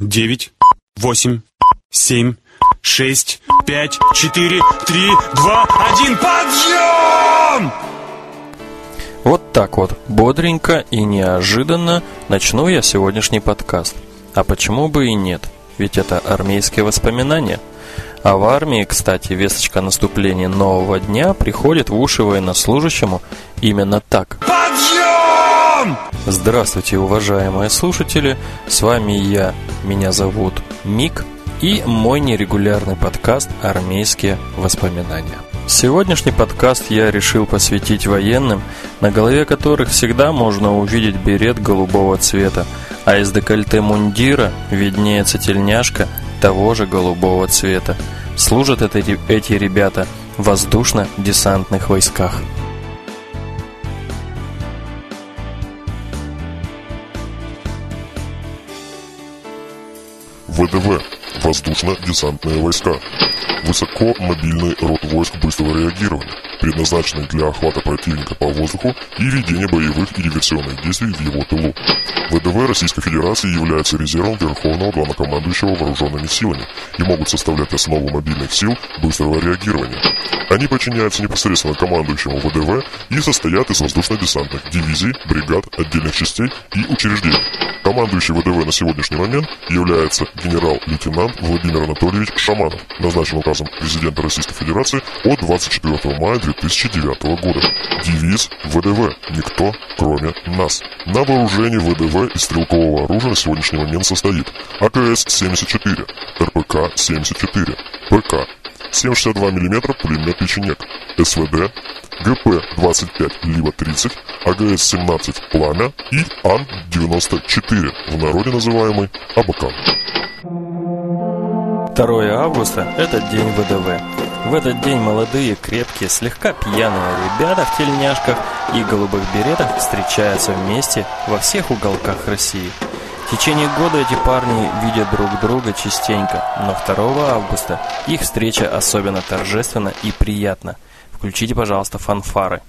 девять, восемь, семь, шесть, пять, четыре, три, два, один, подъем! Вот так вот, бодренько и неожиданно начну я сегодняшний подкаст. А почему бы и нет? Ведь это армейские воспоминания. А в армии, кстати, весточка наступления нового дня приходит в уши военнослужащему именно так. Подъем! Здравствуйте, уважаемые слушатели, с вами я, меня зовут Мик, и мой нерегулярный подкаст «Армейские воспоминания». Сегодняшний подкаст я решил посвятить военным, на голове которых всегда можно увидеть берет голубого цвета, а из декольте мундира виднеется тельняшка того же голубого цвета. Служат эти, эти ребята в воздушно-десантных войсках. ВДВ – воздушно-десантные войска. Высокомобильный род войск быстрого реагирования, предназначенный для охвата противника по воздуху и ведения боевых и диверсионных действий в его тылу. ВДВ Российской Федерации является резервом Верховного Главнокомандующего Вооруженными силами и могут составлять основу мобильных сил быстрого реагирования. Они подчиняются непосредственно командующему ВДВ и состоят из воздушно-десантных дивизий, бригад, отдельных частей и учреждений. Командующий ВДВ на сегодняшний момент является генерал-лейтенант Владимир Анатольевич Шаманов, назначен указом президента Российской Федерации от 24 мая 2009 года. Девиз ВДВ «Никто, кроме нас». На вооружении ВДВ из стрелкового оружия на сегодняшний момент состоит АКС-74, РПК-74, ПК 7,62 мм пулемет печенек, СВД, ГП-25 либо 30, АГС-17 «Пламя» и Ан-94, в народе называемый «Абакан». 2 августа – это день ВДВ. В этот день молодые, крепкие, слегка пьяные ребята в тельняшках и голубых беретах встречаются вместе во всех уголках России. В течение года эти парни видят друг друга частенько, но 2 августа их встреча особенно торжественна и приятна. Включите, пожалуйста, фанфары.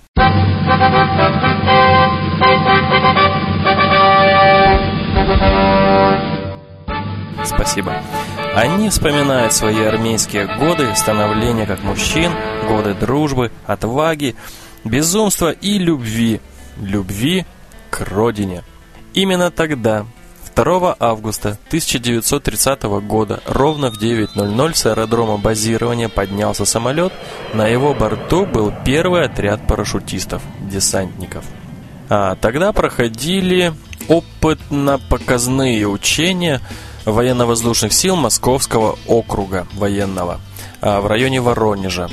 Спасибо. Они вспоминают свои армейские годы, становления как мужчин, годы дружбы, отваги, безумства и любви. Любви к родине. Именно тогда, 2 августа 1930 года, ровно в 9.00 с аэродрома базирования поднялся самолет. На его борту был первый отряд парашютистов, десантников. А тогда проходили опытно-показные учения военно-воздушных сил Московского округа военного в районе Воронежа.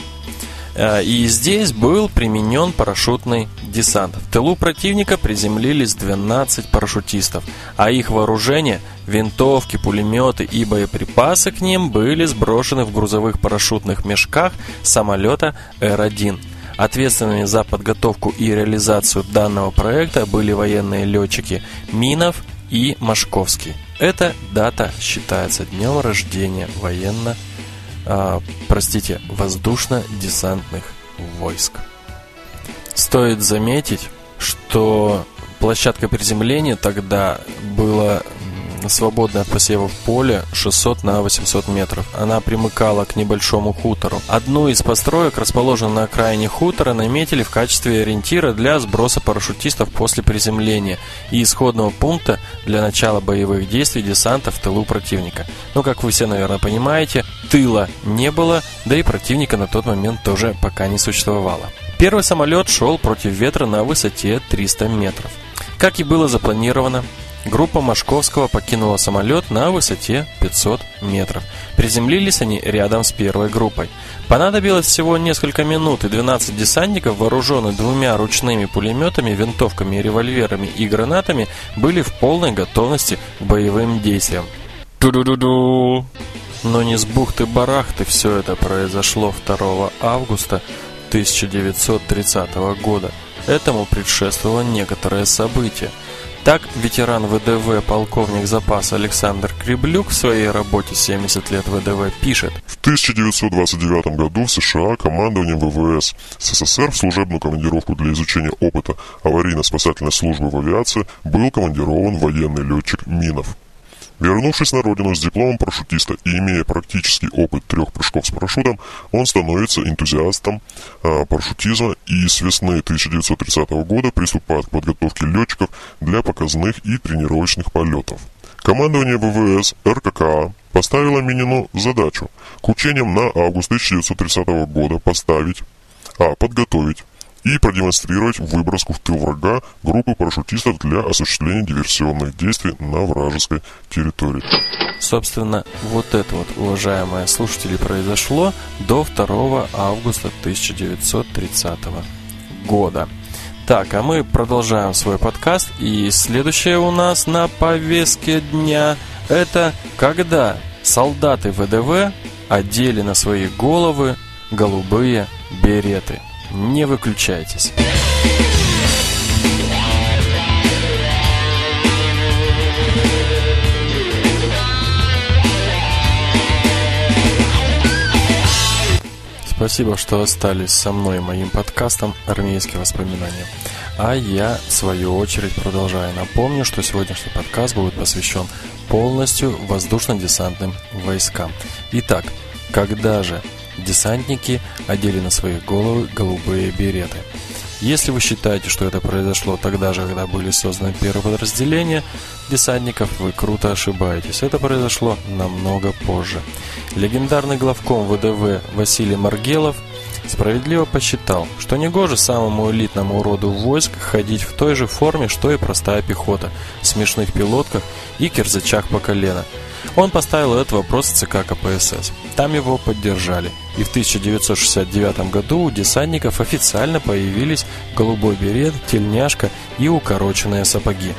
И здесь был применен парашютный десант. В тылу противника приземлились 12 парашютистов, а их вооружение, винтовки, пулеметы и боеприпасы к ним были сброшены в грузовых парашютных мешках самолета Р-1. Ответственными за подготовку и реализацию данного проекта были военные летчики Минов и Машковский. Эта дата считается днем рождения военно, э, простите, воздушно-десантных войск. Стоит заметить, что площадка приземления тогда была свободное от посевов поле 600 на 800 метров. Она примыкала к небольшому хутору. Одну из построек, расположенную на окраине хутора, наметили в качестве ориентира для сброса парашютистов после приземления и исходного пункта для начала боевых действий десанта в тылу противника. Но, как вы все, наверное, понимаете, тыла не было, да и противника на тот момент тоже пока не существовало. Первый самолет шел против ветра на высоте 300 метров. Как и было запланировано, Группа Машковского покинула самолет на высоте 500 метров. Приземлились они рядом с первой группой. Понадобилось всего несколько минут, и 12 десантников, вооруженных двумя ручными пулеметами, винтовками, револьверами и гранатами, были в полной готовности к боевым действиям. Ту-ду-ду-ду! Но не с бухты-барахты все это произошло 2 августа 1930 года. Этому предшествовало некоторое событие – так, ветеран ВДВ полковник запаса Александр Креблюк в своей работе «70 лет ВДВ» пишет. В 1929 году в США командованием ВВС СССР в служебную командировку для изучения опыта аварийно-спасательной службы в авиации был командирован военный летчик Минов. Вернувшись на родину с дипломом парашютиста и имея практический опыт трех прыжков с парашютом, он становится энтузиастом э, парашютизма и с весны 1930 года приступает к подготовке летчиков для показных и тренировочных полетов. Командование ВВС РККА поставило Минину задачу к учениям на август 1930 года поставить, а, подготовить и продемонстрировать выброску в тыл врага группы парашютистов для осуществления диверсионных действий на вражеской территории. Собственно, вот это вот, уважаемые слушатели, произошло до 2 августа 1930 года. Так, а мы продолжаем свой подкаст, и следующее у нас на повестке дня – это когда солдаты ВДВ одели на свои головы голубые береты. Не выключайтесь. Спасибо, что остались со мной и моим подкастом «Армейские воспоминания». А я, в свою очередь, продолжаю. Напомню, что сегодняшний подкаст будет посвящен полностью воздушно-десантным войскам. Итак, когда же десантники одели на свои головы голубые береты? Если вы считаете, что это произошло тогда же, когда были созданы первые подразделения десантников, вы круто ошибаетесь. Это произошло намного позже. Легендарный главком ВДВ Василий Маргелов справедливо посчитал, что негоже самому элитному роду войск ходить в той же форме, что и простая пехота, в смешных пилотках и кирзачах по колено – он поставил этот вопрос в ЦК КПСС. Там его поддержали. И в 1969 году у десантников официально появились голубой берет, тельняшка и укороченные сапоги.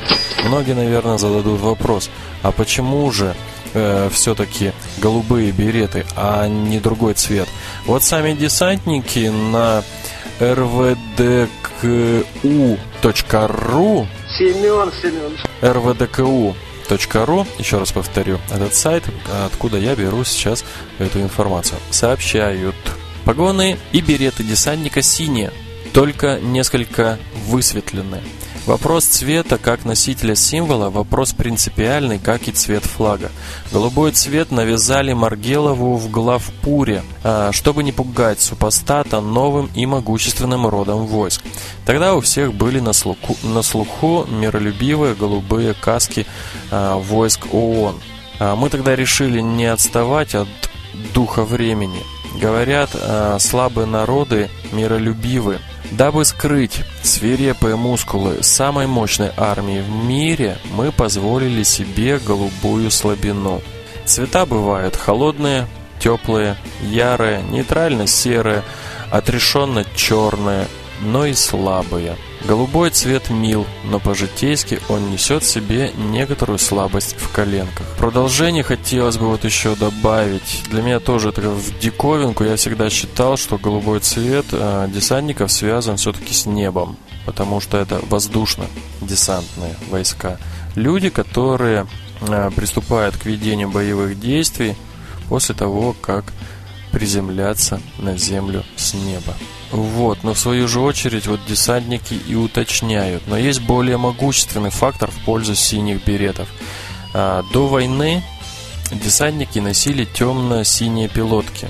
Многие, наверное, зададут вопрос, а почему же э, все-таки голубые береты, а не другой цвет? Вот сами десантники на rvdku.ru Семен, Семен. rvdku ру, еще раз повторю, этот сайт, откуда я беру сейчас эту информацию. Сообщают. Погоны и береты десантника синие, только несколько высветленные. Вопрос цвета как носителя символа – вопрос принципиальный, как и цвет флага. Голубой цвет навязали Маргелову в главпуре, а, чтобы не пугать супостата новым и могущественным родом войск. Тогда у всех были на слуху, на слуху миролюбивые голубые каски а, войск ООН. А, мы тогда решили не отставать от духа времени. Говорят, слабые народы миролюбивы, Дабы скрыть свирепые мускулы самой мощной армии в мире, мы позволили себе голубую слабину. Цвета бывают холодные, теплые, ярые, нейтрально-серые, отрешенно-черные, но и слабые – Голубой цвет мил, но по-житейски он несет в себе некоторую слабость в коленках. Продолжение хотелось бы вот еще добавить. Для меня тоже это в диковинку. Я всегда считал, что голубой цвет э, десантников связан все-таки с небом, потому что это воздушно-десантные войска. Люди, которые э, приступают к ведению боевых действий после того, как приземляться на землю с неба. Вот, но в свою же очередь вот десантники и уточняют. Но есть более могущественный фактор в пользу синих беретов. А, до войны десантники носили темно-синие пилотки,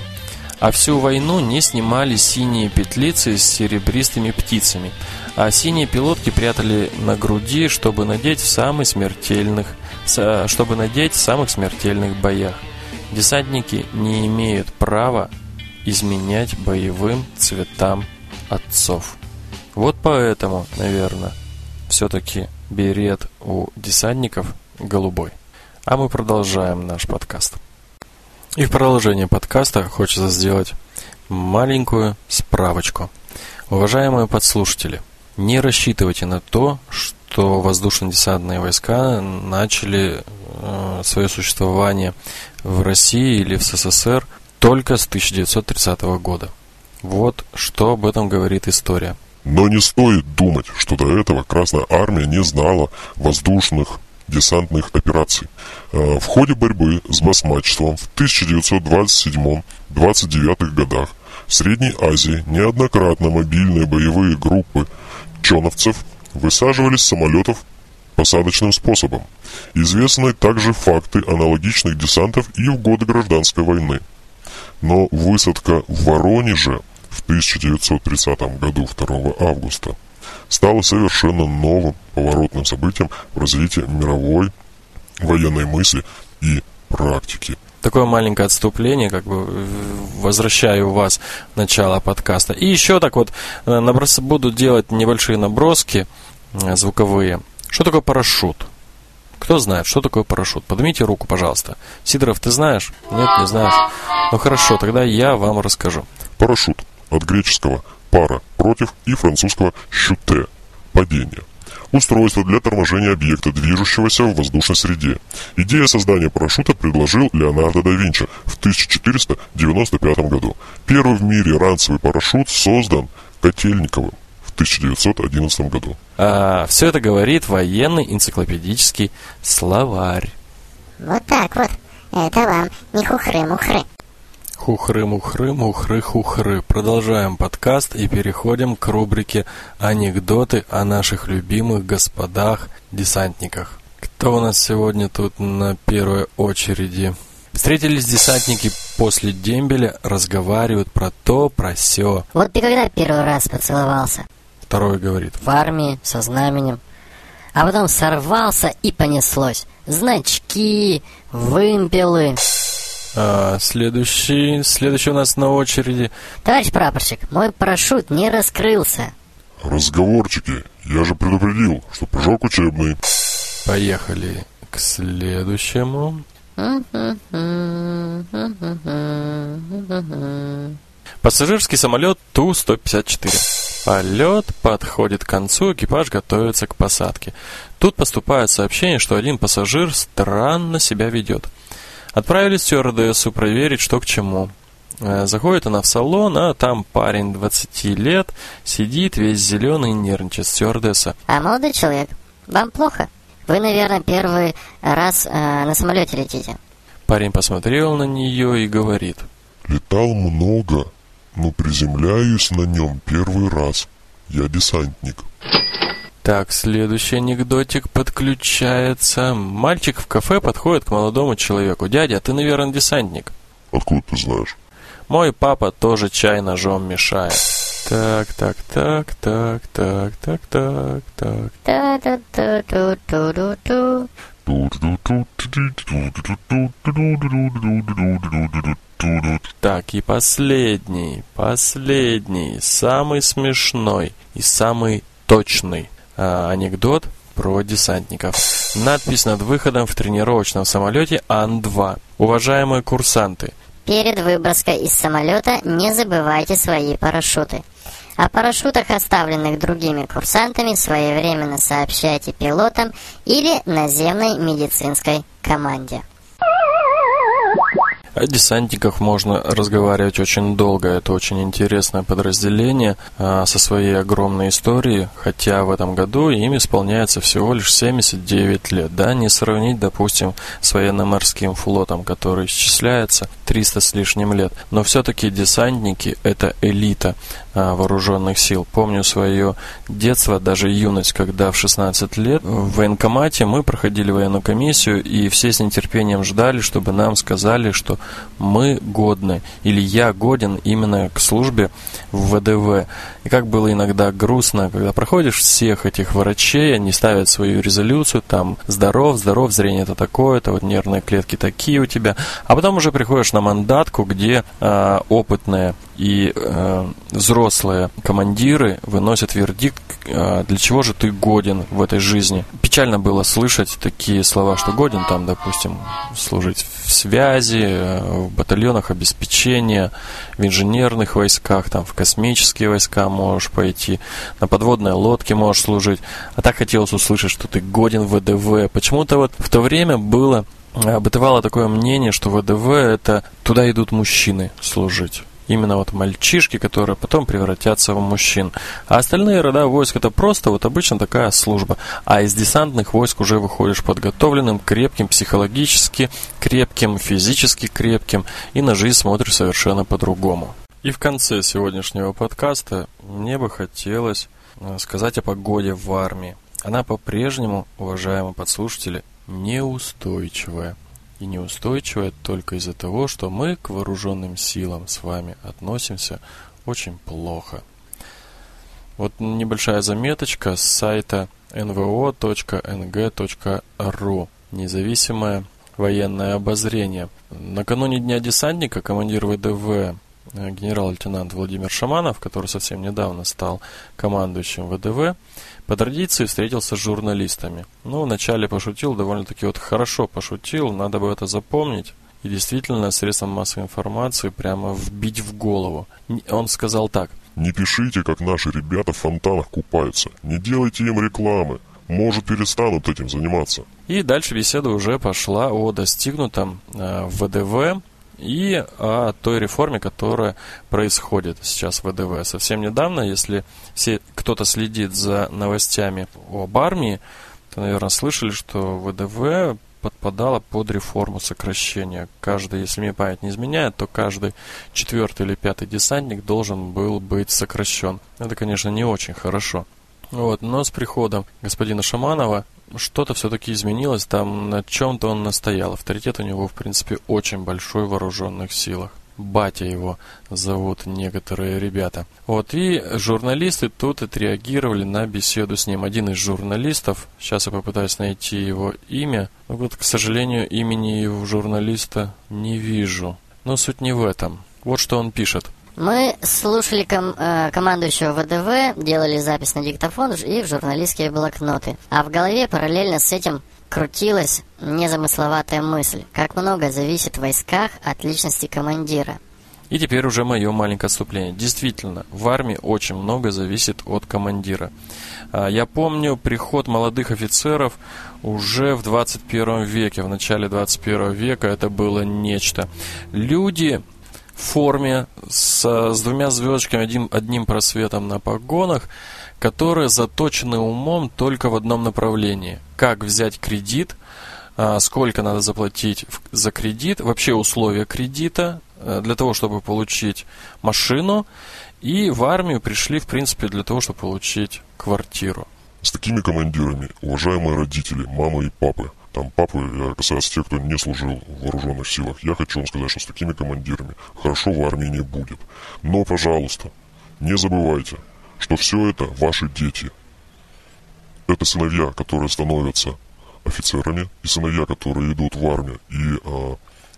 а всю войну не снимали синие петлицы с серебристыми птицами, а синие пилотки прятали на груди, чтобы надеть в самых смертельных, чтобы надеть в самых смертельных боях. Десантники не имеют права изменять боевым цветам отцов. Вот поэтому, наверное, все-таки берет у десантников голубой. А мы продолжаем наш подкаст. И в продолжение подкаста хочется сделать маленькую справочку. Уважаемые подслушатели, не рассчитывайте на то, что воздушно-десантные войска начали э, свое существование в России или в СССР только с 1930 года. Вот что об этом говорит история. Но не стоит думать, что до этого Красная Армия не знала воздушных десантных операций. Э, в ходе борьбы с басмачеством в 1927-29 годах в Средней Азии неоднократно мобильные боевые группы чоновцев высаживались с самолетов посадочным способом. Известны также факты аналогичных десантов и в годы гражданской войны. Но высадка в Воронеже в 1930 году 2 августа стала совершенно новым поворотным событием в развитии мировой военной мысли и практики. Такое маленькое отступление, как бы возвращаю вас в начало подкаста. И еще так вот э, наброс... буду делать небольшие наброски э, звуковые. Что такое парашют? Кто знает, что такое парашют? Поднимите руку, пожалуйста. Сидоров, ты знаешь? Нет, не знаешь. Ну хорошо, тогда я вам расскажу. Парашют от греческого пара против и французского щуте падение. Устройство для торможения объекта, движущегося в воздушной среде. Идея создания парашюта предложил Леонардо да Винчи в 1495 году. Первый в мире ранцевый парашют создан Котельниковым 1911 году. А, все это говорит военный энциклопедический словарь. Вот так вот. Это вам не хухры-мухры. Хухры-мухры-мухры-хухры. Продолжаем подкаст и переходим к рубрике «Анекдоты о наших любимых господах-десантниках». Кто у нас сегодня тут на первой очереди? Встретились десантники после дембеля, разговаривают про то, про сё. Вот ты когда первый раз поцеловался? Второй говорит. В армии, со знаменем. А потом сорвался и понеслось. Значки, вымпелы. А, следующий, следующий у нас на очереди. Товарищ прапорщик, мой парашют не раскрылся. Разговорчики, я же предупредил, что прыжок учебный. Поехали к следующему. Пассажирский самолет Ту-154. Полет подходит к концу, экипаж готовится к посадке. Тут поступает сообщение, что один пассажир странно себя ведет. Отправили стюардессу проверить, что к чему. Э, заходит она в салон, а там парень 20 лет сидит весь зеленый и нервничает. Стюардесса. А молодой человек, вам плохо? Вы, наверное, первый раз э, на самолете летите. Парень посмотрел на нее и говорит. Летал много, но приземляюсь на нем первый раз. Я десантник. Так, следующий анекдотик подключается. Мальчик в кафе подходит к молодому человеку. Дядя, ты, наверное, десантник. Откуда ты знаешь? Мой папа тоже чай ножом мешает. Так, так, так, так, так, так, так, так. Так, и последний, последний, самый смешной и самый точный а, анекдот про десантников. Надпись над выходом в тренировочном самолете Ан-2. Уважаемые курсанты, Перед выброской из самолета не забывайте свои парашюты. О парашютах, оставленных другими курсантами, своевременно сообщайте пилотам или наземной медицинской команде. О десантниках можно разговаривать очень долго. Это очень интересное подразделение а, со своей огромной историей, хотя в этом году им исполняется всего лишь 79 лет. Да, не сравнить, допустим, с военно-морским флотом, который исчисляется 300 с лишним лет. Но все-таки десантники – это элита а, вооруженных сил. Помню свое детство, даже юность, когда в 16 лет в военкомате мы проходили военную комиссию, и все с нетерпением ждали, чтобы нам сказали, что мы годны, или я годен именно к службе в ВДВ. И как было иногда грустно, когда проходишь всех этих врачей, они ставят свою резолюцию, там, здоров, здоров, зрение это такое-то, вот нервные клетки такие у тебя, а потом уже приходишь на мандатку, где э, опытные и э, взрослые командиры выносят вердикт, э, для чего же ты годен в этой жизни. Печально было слышать такие слова, что годен там, допустим, служить в связи, э, в батальонах обеспечения, в инженерных войсках, там, в космические войска можешь пойти, на подводной лодке можешь служить. А так хотелось услышать, что ты годен в ВДВ. Почему-то вот в то время было бытовало такое мнение, что ВДВ это туда идут мужчины служить именно вот мальчишки, которые потом превратятся в мужчин. А остальные рода войск это просто вот обычно такая служба. А из десантных войск уже выходишь подготовленным, крепким, психологически крепким, физически крепким, и на жизнь смотришь совершенно по-другому. И в конце сегодняшнего подкаста мне бы хотелось э, сказать о погоде в армии. она по-прежнему, уважаемые подслушатели, неустойчивая. И неустойчивая только из-за того, что мы к вооруженным силам с вами относимся очень плохо. Вот небольшая заметочка с сайта nvo.ng.ru. Независимое военное обозрение. Накануне Дня десантника командир ВДВ Э, генерал-лейтенант Владимир Шаманов, который совсем недавно стал командующим ВДВ, по традиции встретился с журналистами. Ну, вначале пошутил, довольно-таки вот хорошо пошутил, надо бы это запомнить. И действительно, средством массовой информации прямо вбить в голову. Он сказал так. Не пишите, как наши ребята в фонтанах купаются. Не делайте им рекламы. Может, перестанут этим заниматься. И дальше беседа уже пошла о достигнутом э, ВДВ и о той реформе, которая происходит сейчас в ВДВ. Совсем недавно, если кто-то следит за новостями об армии, то, наверное, слышали, что ВДВ подпадала под реформу сокращения. Каждый, если мне память не изменяет, то каждый четвертый или пятый десантник должен был быть сокращен. Это, конечно, не очень хорошо. Вот, но с приходом господина Шаманова что-то все-таки изменилось, там на чем-то он настоял. Авторитет у него, в принципе, очень большой в вооруженных силах. Батя его зовут некоторые ребята. Вот, и журналисты тут отреагировали на беседу с ним. Один из журналистов, сейчас я попытаюсь найти его имя, но вот, к сожалению, имени его журналиста не вижу. Но суть не в этом. Вот что он пишет. Мы слушали ком э, командующего ВДВ, делали запись на диктофон и в журналистские блокноты. А в голове параллельно с этим крутилась незамысловатая мысль, как много зависит в войсках от личности командира. И теперь уже мое маленькое отступление. Действительно, в армии очень много зависит от командира. А, я помню приход молодых офицеров уже в 21 веке, в начале 21 века это было нечто. Люди форме с, с двумя звездочками, один, одним просветом на погонах, которые заточены умом только в одном направлении. Как взять кредит, а, сколько надо заплатить за кредит, вообще условия кредита э, для того, чтобы получить машину. И в армию пришли, в принципе, для того, чтобы получить квартиру. С такими командирами, уважаемые родители, мамы и папы, там папы, касается тех, кто не служил в вооруженных силах, я хочу вам сказать, что с такими командирами хорошо в армии не будет. Но, пожалуйста, не забывайте, что все это ваши дети. Это сыновья, которые становятся офицерами, и сыновья, которые идут в армию и э,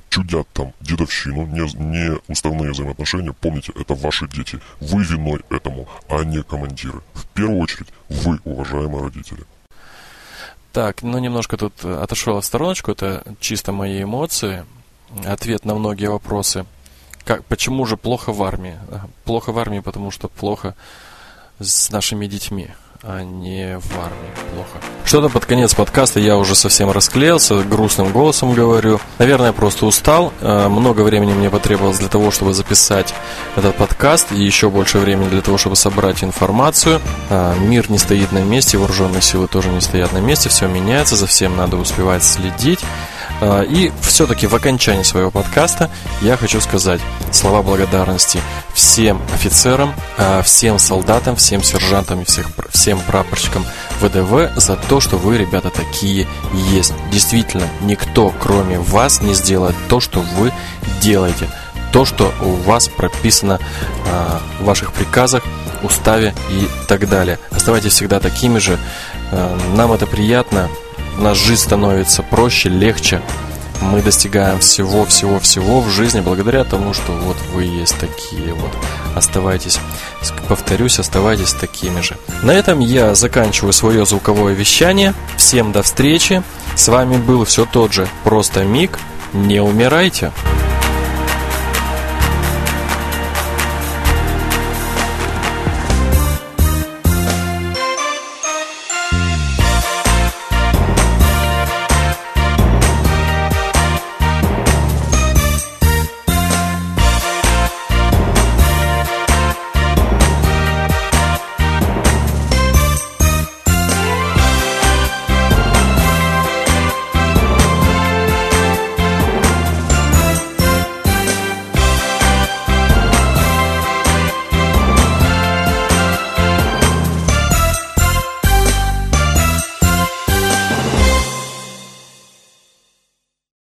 чудят там дедовщину, не, не уставные взаимоотношения, помните, это ваши дети. Вы виной этому, а не командиры. В первую очередь, вы, уважаемые родители. Так, ну немножко тут отошел в стороночку, это чисто мои эмоции, ответ на многие вопросы. Как, почему же плохо в армии? Плохо в армии, потому что плохо с нашими детьми а не в армии. Плохо. Что-то под конец подкаста я уже совсем расклеился, грустным голосом говорю. Наверное, просто устал. Э, много времени мне потребовалось для того, чтобы записать этот подкаст, и еще больше времени для того, чтобы собрать информацию. Э, мир не стоит на месте, вооруженные силы тоже не стоят на месте, все меняется, за всем надо успевать следить. Э, и все-таки в окончании своего подкаста я хочу сказать слова благодарности всем офицерам, всем солдатам, всем сержантам и всех, всем прапорщикам ВДВ за то, что вы, ребята, такие есть. Действительно, никто, кроме вас, не сделает то, что вы делаете. То, что у вас прописано э, в ваших приказах, уставе и так далее. Оставайтесь всегда такими же. Э, нам это приятно. Наша жизнь становится проще, легче мы достигаем всего-всего-всего в жизни благодаря тому, что вот вы есть такие вот. Оставайтесь, повторюсь, оставайтесь такими же. На этом я заканчиваю свое звуковое вещание. Всем до встречи. С вами был все тот же Просто Миг. Не умирайте.